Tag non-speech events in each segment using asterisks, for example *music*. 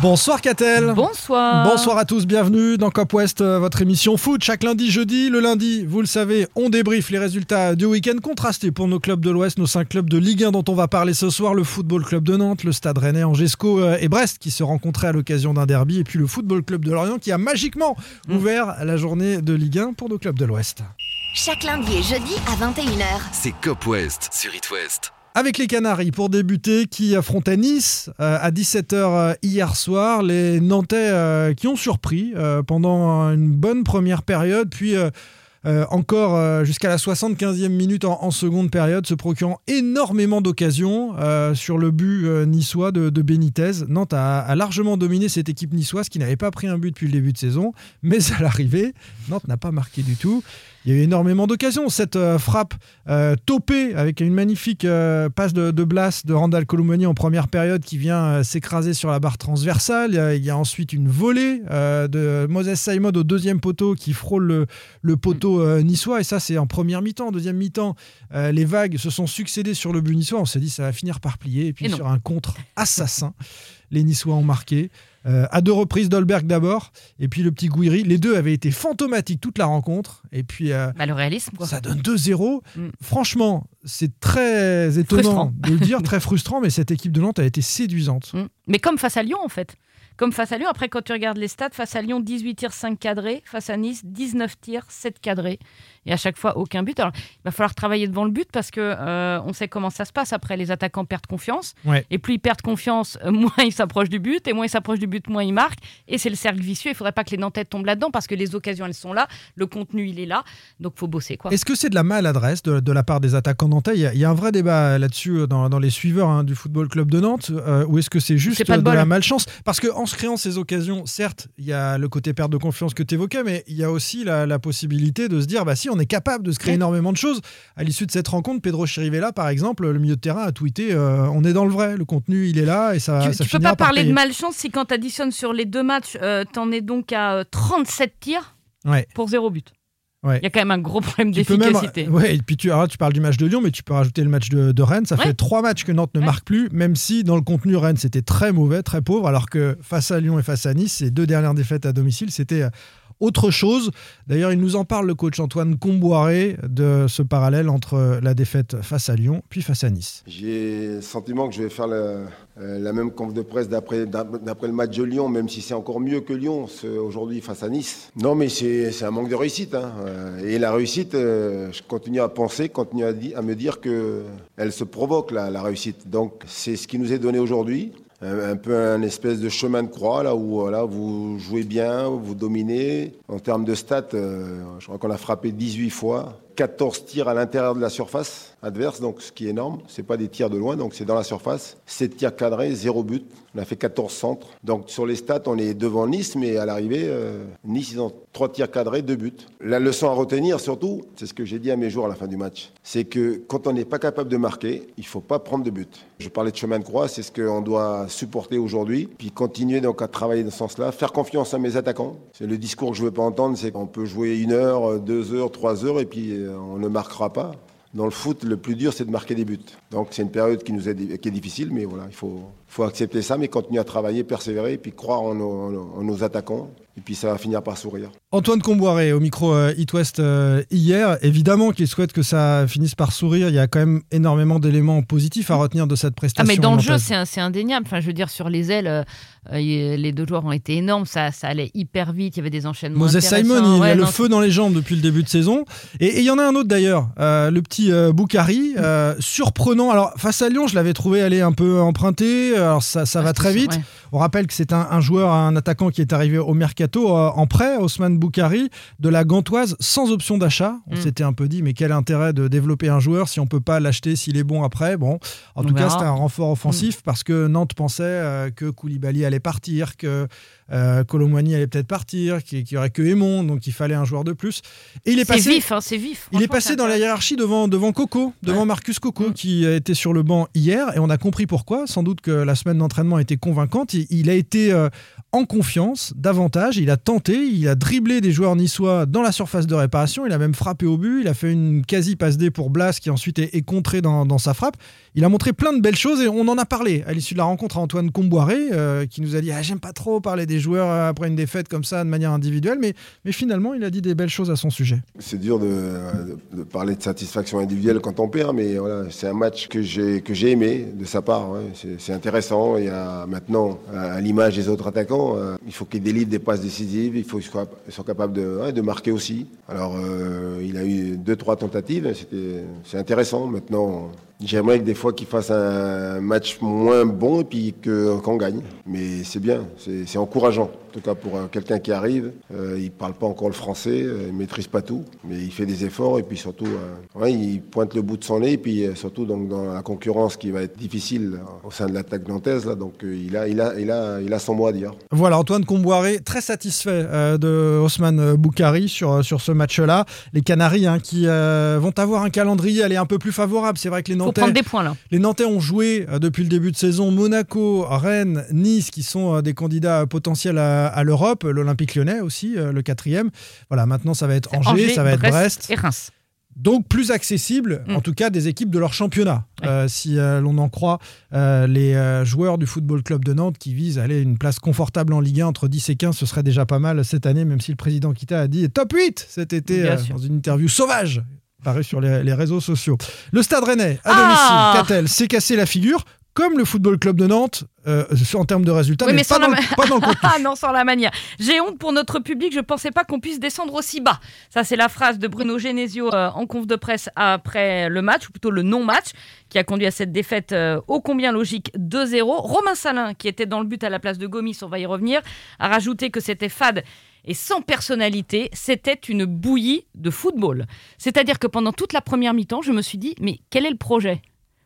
Bonsoir Catel. Bonsoir. Bonsoir à tous, bienvenue dans Cop West, euh, votre émission foot. Chaque lundi, jeudi, le lundi, vous le savez, on débriefe les résultats du week-end contrastés pour nos clubs de l'Ouest, nos cinq clubs de Ligue 1 dont on va parler ce soir, le Football Club de Nantes, le Stade Rennais, Angesco euh, et Brest qui se rencontraient à l'occasion d'un derby, et puis le Football Club de Lorient qui a magiquement Mm. ouvert la journée de Ligue 1 pour nos clubs de l'Ouest. Chaque lundi et jeudi à 21h. C'est Cop West sur It West. Avec les Canaries pour débuter qui affrontaient Nice euh, à 17h hier soir. Les Nantais euh, qui ont surpris euh, pendant une bonne première période, puis euh, encore euh, jusqu'à la 75e minute en, seconde période, se procurant énormément d'occasions euh, sur le but niçois de, de Benitez. Nantes a, largement dominé cette équipe niçoise qui n'avait pas pris un but depuis le début de saison, mais à l'arrivée, Nantes n'a pas marqué du tout. Il y a eu énormément d'occasions. Cette frappe topée avec une magnifique passe de, de Blas de Randall Colomoni en première période qui vient s'écraser sur la barre transversale. Il y a, ensuite une volée de Moses Simon au deuxième poteau qui frôle le, le poteau euh, niçois. Et ça, c'est en première mi-temps. En deuxième mi-temps, euh, les vagues se sont succédées sur le but niçois. On s'est dit ça va finir par plier. Et puis Et sur un contre assassin, les Niçois ont marqué. Euh, à deux reprises, Dolberg d'abord, et puis le petit Gouiri. Les deux avaient été fantomatiques toute la rencontre. Et puis euh, Bah, le réalisme, quoi. ça donne 2-0. Mm. Franchement, c'est très étonnant Frustrant. de le dire, très frustrant, mais cette équipe de Nantes a été séduisante. Mm. Mais comme face à Lyon, en fait. Comme face à Lyon, après, quand tu regardes les stats, face à Lyon, 18 tirs, 5 cadrés. Face à Nice, 19 tirs, 7 cadrés. Et à chaque fois, aucun but. Alors, il va falloir travailler devant le but parce que euh, on sait comment ça se passe. Après, les attaquants perdent confiance. Ouais. Et plus ils perdent confiance, euh, *laughs* moins ils s'approchent du but. Et moins ils s'approchent du but, moins ils marquent. Et c'est le cercle vicieux. Il faudrait pas que les Nantais tombent là-dedans parce que les occasions, elles sont là. Le contenu, il est là. Donc, faut bosser, quoi. Est-ce que c'est de la maladresse de, de la part des attaquants nantais? Il y, a, il y a un vrai débat là-dessus euh, dans, dans les suiveurs hein, du Football Club de Nantes, euh, ou est-ce que c'est juste de la malchance? Parce qu'en se créant ces occasions, certes, il y a le côté perte de confiance que tu évoquais, mais il y a aussi la, la possibilité de se dire, bah si, on est capable de se créer Ouais. énormément de choses. À l'issue de cette rencontre, Pedro Chirivella, par exemple, le milieu de terrain, a tweeté, euh, on est dans le vrai, le contenu, il est là, et ça, tu, ça tu peux pas par parler de malchance si quand tu additionnes sur les deux matchs, euh, t'en es donc à euh, 37 tirs Ouais. pour zéro but. Il Ouais. y a quand même un gros problème Tu d'efficacité. ouais, et puis tu, alors, tu parles du match de Lyon, mais tu peux rajouter le match de, de Rennes. Ça Ouais. fait trois matchs que Nantes ne marque plus, même si dans le contenu Rennes c'était très mauvais, très pauvre, alors que face à Lyon et face à Nice, ces deux dernières défaites à domicile, c'était euh, autre chose. D'ailleurs, il nous en parle le coach Antoine Comboiré de ce parallèle entre la défaite face à Lyon puis face à Nice. J'ai le sentiment que je vais faire le- euh, la même conf de presse d'après le match de Lyon, même si c'est encore mieux que Lyon aujourd'hui face à Nice. Non, mais c'est un manque de réussite. hein. Euh, Et la réussite, euh, je continue à penser, continue à, me dire que elle se provoque la, la réussite. Donc c'est ce qui nous est donné aujourd'hui. Un, un peu un espèce de chemin de croix là où voilà, vous jouez bien, vous dominez. En termes de stats, euh, je crois qu'on a frappé 18 fois. 14 tirs à l'intérieur de la surface adverse, donc ce qui est énorme. C'est pas des tirs de loin, donc c'est dans la surface. 7 tirs cadrés, 0 but. On a fait 14 centres. Donc sur les stats, on est devant Nice, mais à l'arrivée, euh, Nice, ils ont 3 tirs cadrés, 2 buts. La leçon à retenir surtout, c'est ce que j'ai dit à mes joueurs à la fin du match, c'est que quand on n'est pas capable de marquer, il faut pas prendre de but. Je parlais de chemin de croix, c'est ce qu'on doit supporter aujourd'hui, puis continuer donc à travailler dans ce sens-là, faire confiance à mes attaquants. C'est le discours que je veux pas entendre, c'est qu'on peut jouer une heure, deux heures, trois heures, et puis euh, on ne marquera pas. Dans le foot, le plus dur, c'est de marquer des buts. Donc c'est une période qui est, difficile, mais il faut, accepter ça, mais continuer à travailler, persévérer, et puis croire en nos- en nos attaquants, et puis ça va finir par sourire. Antoine Comboiré au micro euh, It West euh, hier. Évidemment qu'il souhaite que ça finisse par sourire. Il y a quand même énormément d'éléments positifs à retenir de cette Ah, prestation. mais dans le jeu, c'est indéniable. Enfin, je veux dire, sur les ailes, euh, les deux joueurs ont été énormes. Ça, ça allait hyper vite. Il y avait des enchaînements. Moses. Simon, il Ouais, a le feu dans les jambes depuis le début de saison. Et il y en a un autre d'ailleurs, euh, le petit euh, Boukari, euh, surprenant. Alors face à Lyon, je l'avais trouvé aller un peu emprunté. Alors ça, ça va très vite. ouais. On rappelle que c'est un, un joueur, un attaquant qui est arrivé au mercato euh, en prêt, Osman Boukari, de la Gantoise, sans option d'achat. On Mm. s'était un peu dit, mais quel intérêt de développer un joueur si on peut pas l'acheter s'il est bon après? Bon, en On tout cas, verra. Mm. c'était un renfort offensif parce que Nantes pensait euh, que Koulibaly allait partir, que euh, Colomwani allait peut-être partir, qu'il qu'il y aurait que Aymon, donc il fallait un joueur de plus. Et il est passé. vif, hein, c'est vif. Il est passé dans la hiérarchie devant, devant Coco, devant Ouais. Marcus Coco, Mm. qui été sur le banc hier, et on a compris pourquoi. Sans doute que la semaine d'entraînement a été convaincante. Il, il a été euh, en confiance, davantage. Il a tenté, il a dribblé des joueurs niçois dans la surface de réparation, il a même frappé au but, il a fait une quasi passe D pour Blas qui ensuite est, est contré dans, sa frappe. Il a montré plein de belles choses et on en a parlé à l'issue de la rencontre à Antoine Comboiré euh, qui nous a dit ah, J'aime pas trop parler des joueurs après une défaite comme ça de manière individuelle, mais, finalement il a dit des belles choses à son sujet. C'est dur de, parler de satisfaction individuelle quand on perd, mais c'est un match que j'ai aimé de sa part. C'est intéressant. Il y a maintenant, à l'image des autres attaquants, euh, il faut qu'ils délivrent des passes décisives. Il faut soient, ils soient capables de, marquer aussi. Alors, euh, il a eu deux, trois tentatives. C'était, c'est intéressant. Maintenant, j'aimerais que des fois qu'il fasse un match moins bon et puis qu'on gagne. Mais c'est bien, c'est encourageant. En tout cas, pour euh, quelqu'un qui arrive, euh, il parle pas encore le français, euh, il maîtrise pas tout, mais il fait des efforts et puis surtout, il pointe le bout de son nez et puis surtout donc dans la concurrence qui va être difficile au sein de l'attaque nantaise là, donc il a, il a, il a, il a son mot à dire. Voilà, Antoine Comboiré, très satisfait de Osman Boukari sur, sur ce match-là. Les Canaries hein, qui vont avoir un calendrier aller un peu plus favorable. C'est vrai que les Il faut Nantais, prendre des points là. les Nantais ont joué euh, depuis le début de saison Monaco, Rennes, Nice, qui sont euh, des candidats potentiels à, à l'Europe. L'Olympique lyonnais aussi, euh, le quatrième. Voilà, maintenant ça va être Angers, ça va être Brest. et Reims. Donc plus accessible, Mm. en tout cas des équipes de leur championnat, Ouais. Euh, si euh, l'on en croit euh, les joueurs du Football Club de Nantes qui visent à aller une place confortable en Ligue 1 entre 10 et 15, ce serait déjà pas mal cette année, même si le président Kita a dit top 8 cet été dans une interview sauvage parue sur les, les réseaux sociaux. Le Stade Rennais, à Ah domicile, Catel s'est cassé la figure, comme le Football Club de Nantes, euh, en termes de résultats, Oui, mais, mais pas, sans dans la le, pas dans le *laughs* contenu. Ah non, sans la manière. J'ai honte pour notre public, je pensais pas qu'on puisse descendre aussi bas. Ça, c'est la phrase de Bruno Genesio euh, en conf de presse après le match, ou plutôt le non-match, qui a conduit à cette défaite euh, ô combien logique 2-0. Romain Salin, qui était dans le but à la place de Gomis, on va y revenir, a rajouté que c'était fade et sans personnalité, c'était une bouillie de football. C'est-à-dire que pendant toute la première mi-temps, je me suis dit, mais quel est le projet?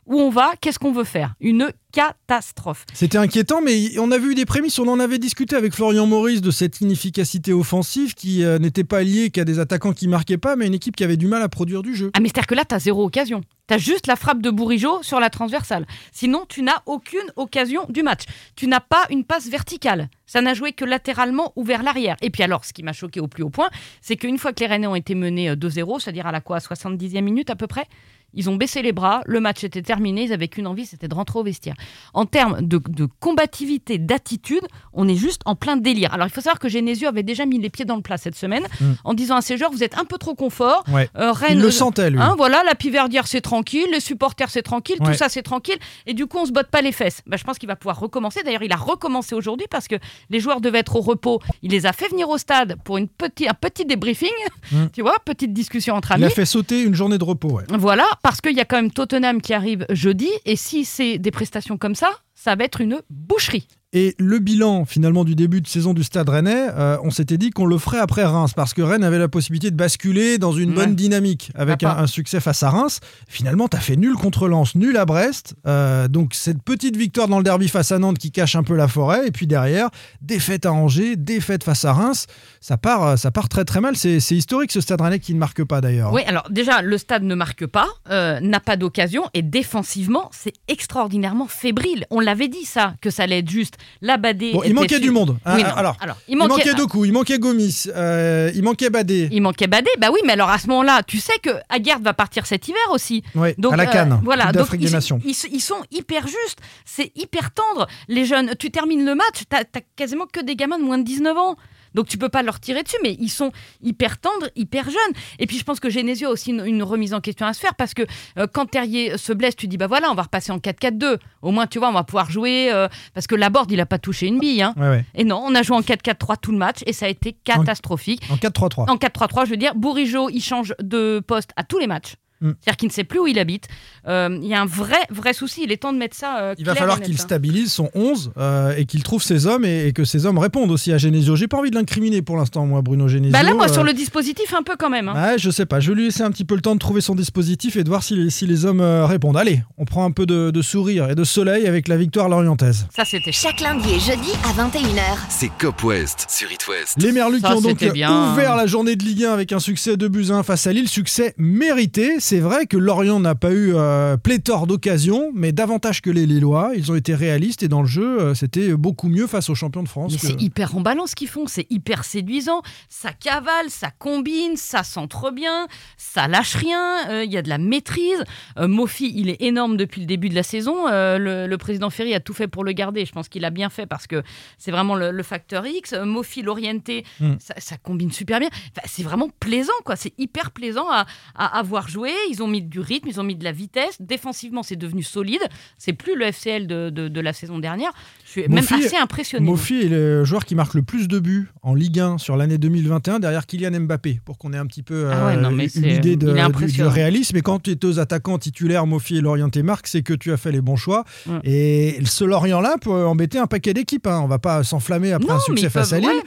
Où on va? Qu'est-ce qu'on veut faire? Une catastrophe. C'était inquiétant, mais on a vu des prémices. On en avait discuté avec Florian Maurice de cette inefficacité offensive qui euh, n'était pas liée qu'à des attaquants qui marquaient pas, mais une équipe qui avait du mal à produire du jeu. Ah, mais c'est-à-dire que là, tu as zéro occasion. Tu as juste la frappe de Bourigeau sur la transversale. Sinon, tu n'as aucune occasion du match. Tu n'as pas une passe verticale. Ça n'a joué que latéralement ou vers l'arrière. Et puis alors, ce qui m'a choqué au plus haut point, c'est qu'une fois que les Rennais ont été menés euh, 2-0, c'est-à-dire à la quoi 70e minute à peu près, ils ont baissé les bras, le match était terminé, ils avaient qu'une envie, c'était de rentrer au vestiaire. En termes de, de combativité, d'attitude, on est juste en plein délire. Alors il faut savoir que Genesio avait déjà mis les pieds dans le plat cette semaine Mm. en disant à ses joueurs, vous êtes un peu trop confort. Ouais. Euh, Rennes, Il le euh, sentait, lui. Hein, voilà, la piverdière c'est tranquille, les supporters c'est tranquille, Ouais. tout ça c'est tranquille, et du coup on se botte pas les fesses. Bah, je pense qu'il va pouvoir recommencer. D'ailleurs, il a recommencé aujourd'hui parce que les joueurs devaient être au repos. Il les a fait venir au stade pour une petit, un petit débriefing, Mm. *laughs* tu vois, petite discussion entre Il amis. a fait sauter une journée de repos. ouais. Voilà, parce qu'il y a quand même Tottenham qui arrive jeudi, et si c'est des prestations comme ça, ça va être une boucherie. Et le bilan finalement du début de saison du Stade Rennais, euh, on s'était dit qu'on le ferait après Reims parce que Rennes avait la possibilité de basculer dans une Ouais. bonne dynamique avec un, succès face à Reims. Finalement, tu as fait nul contre Lens, nul à Brest. Euh, donc cette petite victoire dans le derby face à Nantes qui cache un peu la forêt. Et puis derrière, défaite à Angers, défaite face à Reims. Ça part, euh, ça part très très mal. C'est historique ce Stade Rennais qui ne marque pas d'ailleurs. Oui, alors déjà, le stade ne marque pas, euh, n'a pas d'occasion, et défensivement, c'est extraordinairement fébrile. On l'avait dit ça, que ça allait être juste. Labadé. Bon, il manquait su- du monde. Oui, non. alors, il il manquait, manquait Doku, il manquait Gomis, euh, il manquait Badé. Il manquait Badé, bah oui, mais alors à ce moment-là, tu sais que Aguerd va partir cet hiver aussi. Donc, à la euh, Cannes, voilà, donc d'Afrique ils, ils- ils sont hyper justes, c'est hyper tendre. Les jeunes, tu termines le match, t'as as quasiment que des gamins de moins de 19 ans. Donc tu peux pas leur tirer dessus, mais ils sont hyper tendres, hyper jeunes. Et puis je pense que Genesio a aussi une, une remise en question à se faire parce que euh, quand Terrier se blesse, tu dis bah voilà, on va repasser en 4-4-2. Au moins tu vois, on va pouvoir jouer euh, parce que Laborde il a pas touché une bille. hein. Ouais, ouais. Et non, on a joué en 4-4-3 tout le match et ça a été catastrophique. En 4-3-3. En 4-3-3, je veux dire, Bourigeau, il change de poste à tous les matchs. Mm. C'est-à-dire qu'il ne sait plus où il habite. Euh, Il y a un vrai, vrai souci. Il est temps de mettre ça. euh, Il va falloir qu'il stabilise son 11 euh, et qu'il trouve ses hommes et, et que ces hommes répondent aussi à Genesio. J'ai pas envie de l'incriminer pour l'instant, moi, Bruno Genesio. Bah là, moi, Euh, sur le dispositif, un peu quand même. hein. Ouais, je sais pas. Je vais lui laisser un petit peu le temps de trouver son dispositif et de voir si les, si les hommes euh, répondent. Allez, on prend un peu de, de sourire et de soleil avec la victoire lorientaise. Ça, c'était Chaque lundi et jeudi à 21h. C'est Cop West sur It West. Les Merlus Ça, qui ont donc bien. ouvert la journée de Ligue 1 avec un succès de buts face à Lille, succès mérité. C'est vrai que Lorient n'a pas eu euh, pléthore d'occasions, mais davantage que les Lillois. Ils ont été réalistes et dans le jeu, euh, c'était beaucoup mieux face aux champions de France. Que- c'est hyper emballant ce qu'ils font, c'est hyper séduisant. Ça cavale, ça combine, ça centre bien, ça lâche rien, euh, il y a de la maîtrise. Mofi, il est énorme depuis le début de la saison. Le, le président Ferry a tout fait pour le garder. Je pense qu'il a bien fait parce que c'est vraiment le, le facteur X. Mofi, l'orienté, Mm. ça, ça combine super bien. Enfin, c'est vraiment plaisant, quoi. C'est hyper plaisant à, à, à voir jouer. Ils ont mis du rythme, ils ont mis de la vitesse. Défensivement, c'est devenu solide. C'est plus le FCL de, de, de la saison dernière. Je suis même Mofi- assez impressionné. Mofi est le joueur qui marque le plus de buts en Ligue 1 sur l'année 2021 derrière Kylian Mbappé, pour qu'on ait un petit peu Ah ouais, euh, non, mais une idée de, du, du réalisme. Et quand tu es deux attaquants titulaires, Mofi et Lorienté marque, c'est que tu as fait les bons choix. Ouais. Et ce Lorient-là peut embêter un paquet d'équipes. hein. On va pas s'enflammer après Non, un mais succès face à Lille. ouais.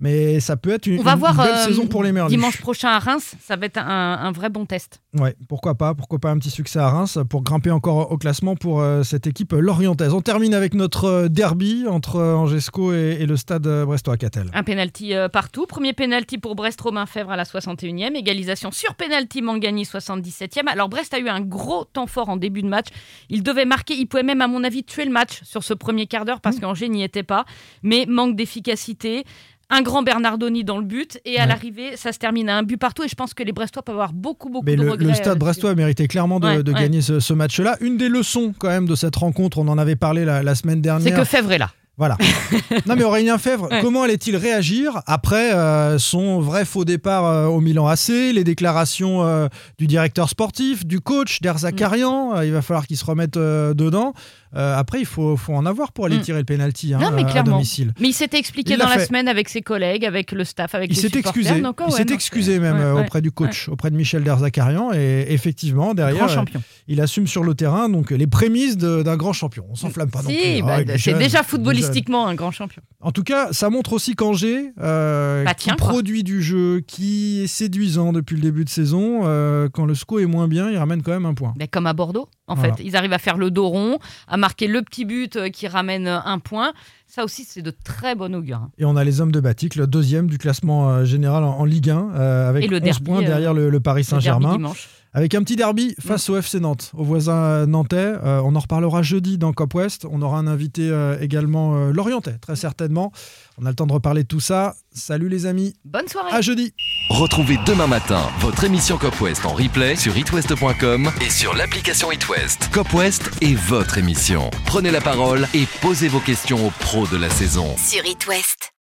Mais ça peut être une, On va une voir belle euh, saison pour les Merlus. dimanche prochain à Reims, ça va être un, un vrai bon test. Ouais, pourquoi pas, pourquoi pas un petit succès à Reims pour grimper encore au classement pour euh, cette équipe lorientaise. On termine avec notre euh, derby entre Angesco et, et le stade euh, brestois-Catel. Un penalty partout. Premier penalty pour Brest Romain Fèvre à la 61e. Égalisation sur penalty Mangani 77e. Alors Brest a eu un gros temps fort en début de match. Il devait marquer, il pouvait même à mon avis tuer le match sur ce premier quart d'heure Mmh. parce qu'Angers n'y était pas. Mais manque d'efficacité. Un grand Bernardoni dans le but et à Ouais. l'arrivée, ça se termine à un but partout. Et je pense que les Brestois peuvent avoir beaucoup, beaucoup Mais de le, regrets. le euh, stade là-dessus. brestois méritait clairement de, Ouais, de ouais. gagner ce, ce match-là. Une des leçons quand même de cette rencontre, on en avait parlé la, la semaine C'est dernière. que Fèvre est là. Voilà. non mais Aurélien Fèvre, Ouais. comment allait-il réagir après euh, son vrai faux départ euh, au Milan AC, les déclarations euh, du directeur sportif, du coach, d'Erzakarian, Mm. il va falloir qu'il se remette dedans. Après, il faut, faut en avoir pour aller Mm. tirer le penalty hein, Non, mais à clairement. domicile. Mais il s'était expliqué Il dans la fait. semaine avec ses collègues, avec le staff, avec Il les supporters. excusé, Donc, oh, il s'est non, excusé même ouais, auprès du coach, auprès de Michel Derzakarian, et effectivement derrière, il assume sur le terrain donc les prémices d'un grand champion. On s'enflamme pas non Si, plus. bah, Ah, il est c'est déjà est footballistiquement un grand champion. En tout cas, ça montre aussi qu'Angers, euh, Bah, qui produit du jeu, qui est séduisant depuis le début de saison, euh, quand le SCO est moins bien, il ramène quand même un point. Ben, comme à Bordeaux, en Voilà. fait. Ils arrivent à faire le dos rond, à marquer le petit but euh, qui ramène euh, un point. Ça aussi, c'est de très bon augure. hein. Et on a les hommes de Batic, le deuxième du classement général en, en Ligue 1, euh, avec Et le 11 derby, points derrière le, le Paris Le Saint-Germain. dimanche. Avec un petit derby face au FC Nantes, au voisin euh, nantais. Euh, on en reparlera jeudi dans Cop West. On aura un invité euh, également euh, lorientais, très certainement. On a le temps de reparler de tout ça. Salut les amis, Bonne soirée. à jeudi Retrouvez demain matin votre émission Cop West en replay sur itwest.com et sur l'application itwest. Cop West est votre émission. Prenez la parole et posez vos questions aux pros de la saison. Sur It West.